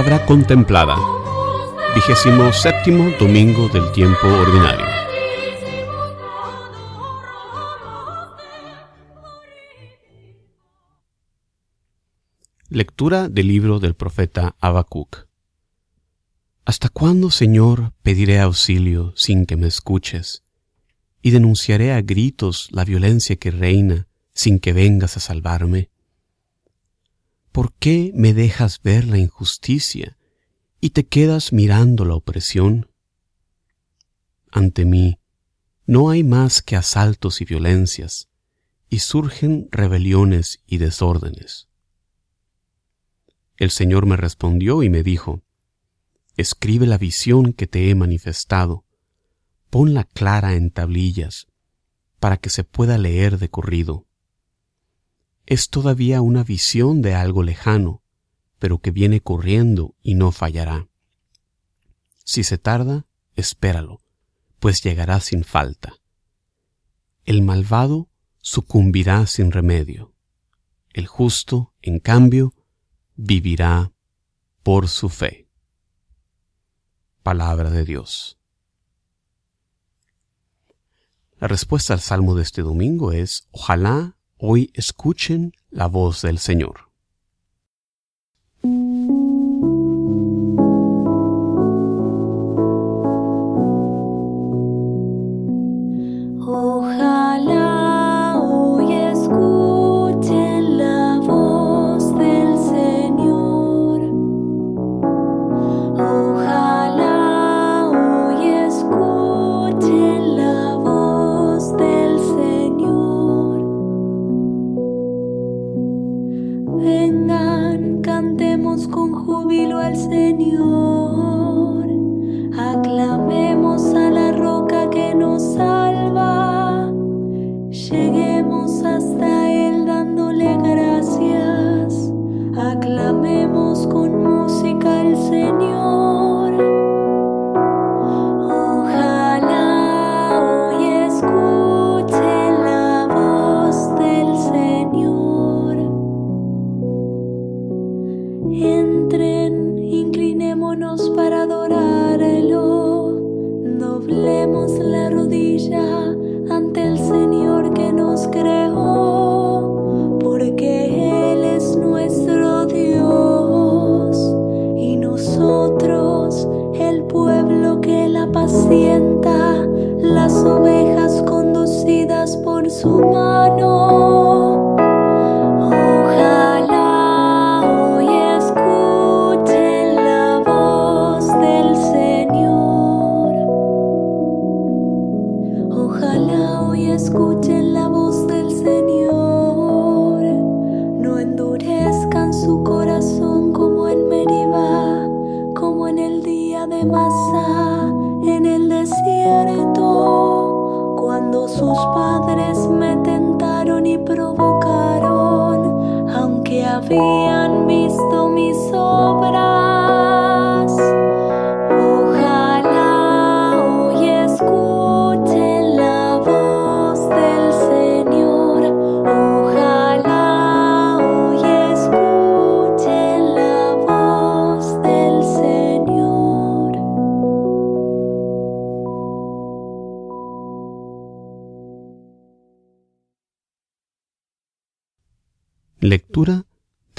Palabra contemplada. Vigésimo séptimo domingo del tiempo ordinario. Lectura del libro del profeta Habacuc. ¿Hasta cuándo, Señor, pediré auxilio sin que me escuches? Y denunciaré a gritos la violencia que reina sin que vengas a salvarme. ¿Por qué me dejas ver la injusticia y te quedas mirando la opresión? Ante mí no hay más que asaltos y violencias, y surgen rebeliones y desórdenes. El Señor me respondió y me dijo, Escribe la visión que te he manifestado, ponla clara en tablillas, para que se pueda leer de corrido. Es todavía una visión de algo lejano, pero que viene corriendo y no fallará. Si se tarda, espéralo, pues llegará sin falta. El malvado sucumbirá sin remedio. El justo, en cambio, vivirá por su fe. Palabra de Dios. La respuesta al salmo de este domingo es, ojalá hoy escuchen la voz del Señor.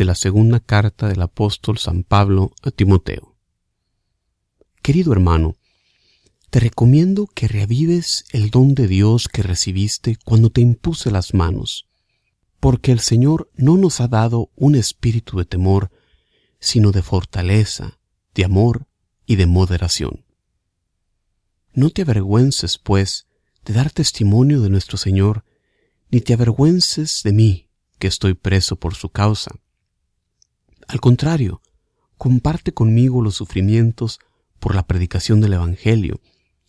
De la segunda carta del apóstol San Pablo a Timoteo. Querido hermano, te recomiendo que reavives el don de Dios que recibiste cuando te impuse las manos, porque el Señor no nos ha dado un espíritu de temor, sino de fortaleza, de amor y de moderación. No te avergüences, pues, de dar testimonio de nuestro Señor, ni te avergüences de mí, que estoy preso por su causa. Al contrario, comparte conmigo los sufrimientos por la predicación del Evangelio,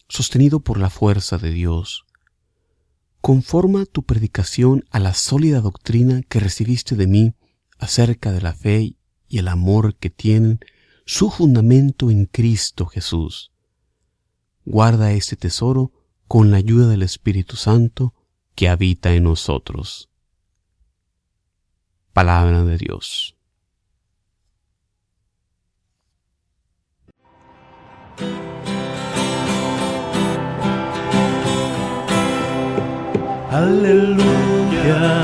sostenido por la fuerza de Dios. Conforma tu predicación a la sólida doctrina que recibiste de mí acerca de la fe y el amor que tienen su fundamento en Cristo Jesús. Guarda este tesoro con la ayuda del Espíritu Santo que habita en nosotros. Palabra de Dios. Aleluya.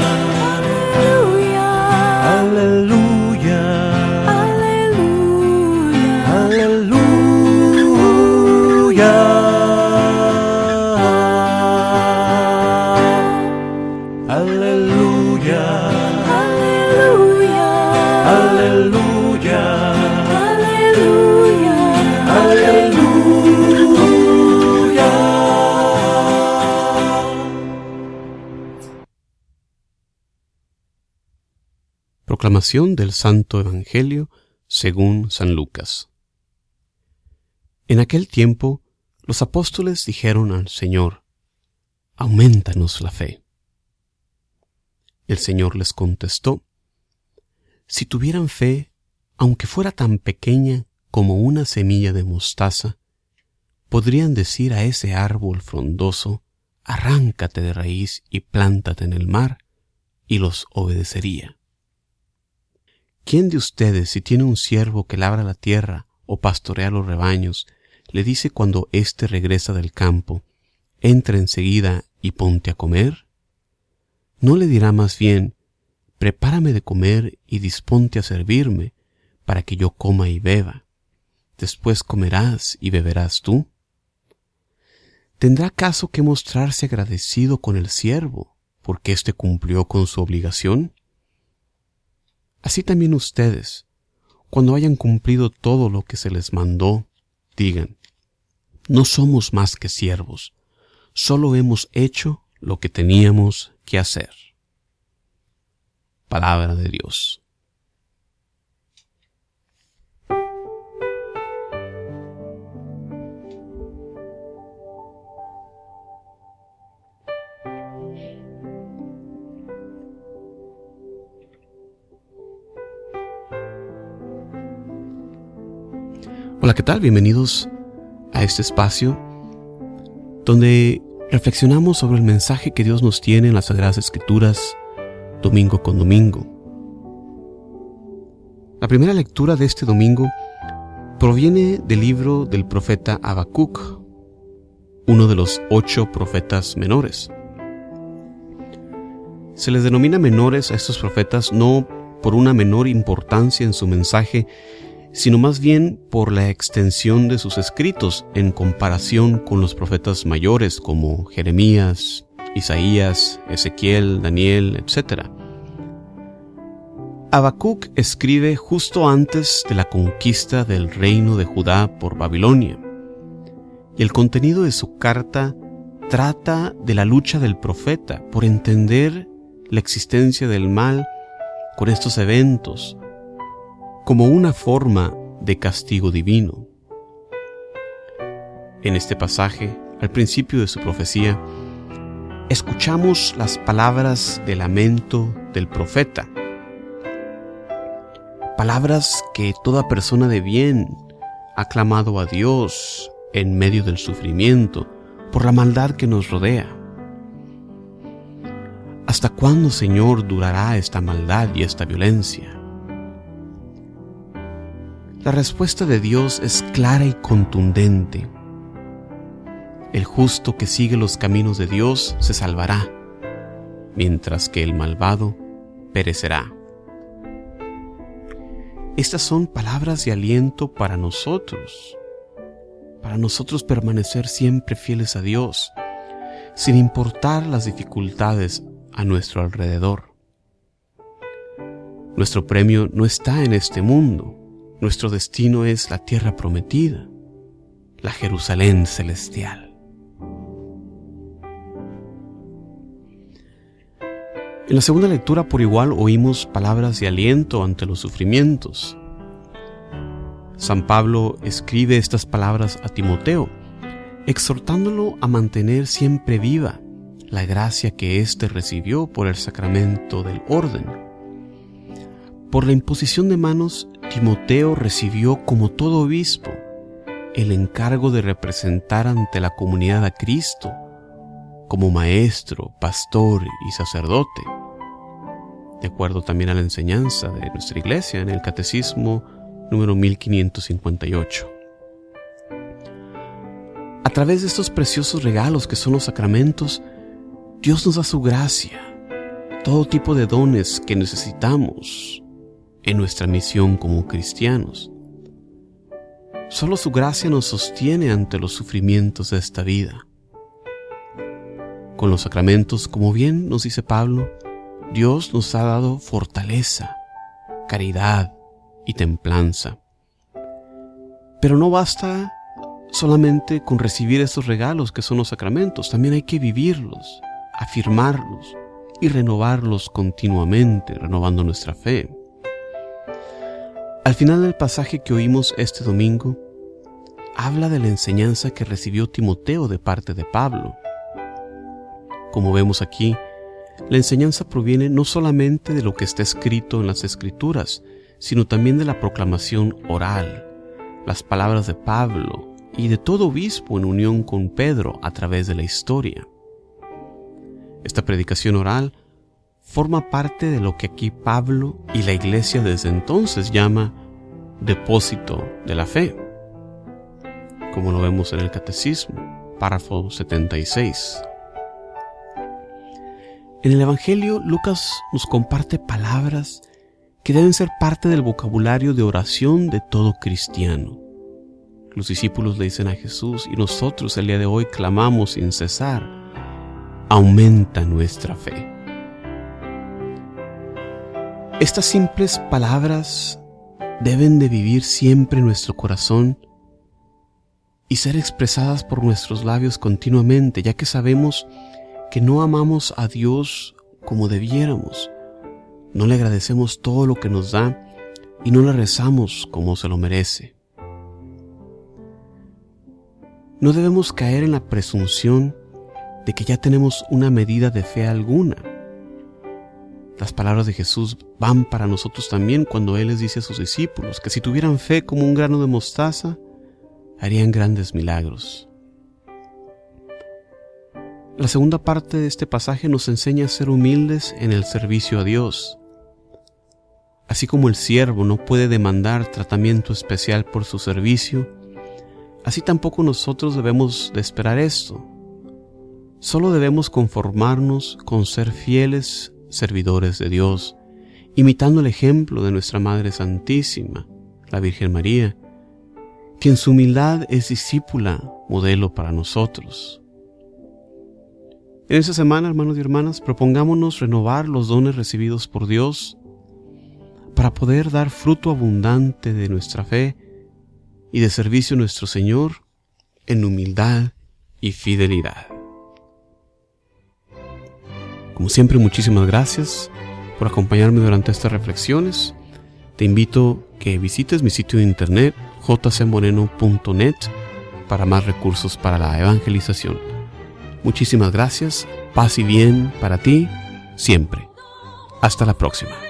Del Santo Evangelio según San Lucas. En aquel tiempo los apóstoles dijeron al Señor, Aumentanos la fe. El Señor les contestó, Si tuvieran fe, aunque fuera tan pequeña como una semilla de mostaza, podrían decir a ese árbol frondoso, Arráncate de raíz y plántate en el mar, y los obedecería. ¿Quién de ustedes, si tiene un siervo que labra la tierra o pastorea los rebaños, le dice cuando éste regresa del campo, entra enseguida y ponte a comer? ¿No le dirá más bien, prepárame de comer y disponte a servirme, para que yo coma y beba? Después comerás y beberás tú. ¿Tendrá caso que mostrarse agradecido con el siervo, porque éste cumplió con su obligación? Así también ustedes, cuando hayan cumplido todo lo que se les mandó, digan, no somos más que siervos, solo hemos hecho lo que teníamos que hacer. Palabra de Dios. Hola, ¿qué tal? Bienvenidos a este espacio donde reflexionamos sobre el mensaje que Dios nos tiene en las Sagradas Escrituras domingo con domingo. La primera lectura de este domingo proviene del libro del profeta Habacuc, uno de los ocho profetas menores. Se les denomina menores a estos profetas no por una menor importancia en su mensaje, sino más bien por la extensión de sus escritos en comparación con los profetas mayores como Jeremías, Isaías, Ezequiel, Daniel, etc. Habacuc escribe justo antes de la conquista del reino de Judá por Babilonia, y el contenido de su carta trata de la lucha del profeta por entender la existencia del mal con estos eventos, como una forma de castigo divino. En este pasaje, al principio de su profecía, escuchamos las palabras de lamento del profeta, palabras que toda persona de bien ha clamado a Dios en medio del sufrimiento por la maldad que nos rodea. ¿Hasta cuándo, Señor, durará esta maldad y esta violencia? La respuesta de Dios es clara y contundente. El justo que sigue los caminos de Dios se salvará, mientras que el malvado perecerá. Estas son palabras de aliento para nosotros, para nosotros permanecer siempre fieles a Dios, sin importar las dificultades a nuestro alrededor. Nuestro premio no está en este mundo, nuestro destino es la tierra prometida, la Jerusalén celestial. En la segunda lectura por igual oímos palabras de aliento ante los sufrimientos. San Pablo escribe estas palabras a Timoteo, exhortándolo a mantener siempre viva la gracia que éste recibió por el sacramento del orden. Por la imposición de manos Timoteo recibió, como todo obispo, el encargo de representar ante la comunidad a Cristo como maestro, pastor y sacerdote, de acuerdo también a la enseñanza de nuestra iglesia en el Catecismo número 1558. A través de estos preciosos regalos que son los sacramentos, Dios nos da su gracia, todo tipo de dones que necesitamos en nuestra misión como cristianos. Solo su gracia nos sostiene ante los sufrimientos de esta vida. Con los sacramentos, como bien nos dice Pablo, Dios nos ha dado fortaleza, caridad y templanza. Pero no basta solamente con recibir esos regalos que son los sacramentos, también hay que vivirlos, afirmarlos y renovarlos continuamente, renovando nuestra fe. Al final del pasaje que oímos este domingo, habla de la enseñanza que recibió Timoteo de parte de Pablo. Como vemos aquí, la enseñanza proviene no solamente de lo que está escrito en las escrituras, sino también de la proclamación oral, las palabras de Pablo y de todo obispo en unión con Pedro a través de la historia. Esta predicación oral forma parte de lo que aquí Pablo y la iglesia desde entonces llama depósito de la fe, como lo vemos en el Catecismo, párrafo 76. En el Evangelio, Lucas nos comparte palabras que deben ser parte del vocabulario de oración de todo cristiano. Los discípulos le dicen a Jesús y nosotros el día de hoy clamamos sin cesar, aumenta nuestra fe. Estas simples palabras deben de vivir siempre en nuestro corazón y ser expresadas por nuestros labios continuamente, ya que sabemos que no amamos a Dios como debiéramos, no le agradecemos todo lo que nos da y no le rezamos como se lo merece. No debemos caer en la presunción de que ya tenemos una medida de fe alguna. Las palabras de Jesús van para nosotros también cuando Él les dice a sus discípulos que si tuvieran fe como un grano de mostaza, harían grandes milagros. La segunda parte de este pasaje nos enseña a ser humildes en el servicio a Dios. Así como el siervo no puede demandar tratamiento especial por su servicio, así tampoco nosotros debemos de esperar esto. Solo debemos conformarnos con ser fieles servidores de Dios, imitando el ejemplo de nuestra Madre Santísima, la Virgen María, que en su humildad es discípula, modelo para nosotros. En esta semana, hermanos y hermanas, propongámonos renovar los dones recibidos por Dios para poder dar fruto abundante de nuestra fe y de servicio a nuestro Señor en humildad y fidelidad. Como siempre, muchísimas gracias por acompañarme durante estas reflexiones. Te invito que visites mi sitio de internet jcmoreno.net para más recursos para la evangelización. Muchísimas gracias, paz y bien para ti siempre. Hasta la próxima.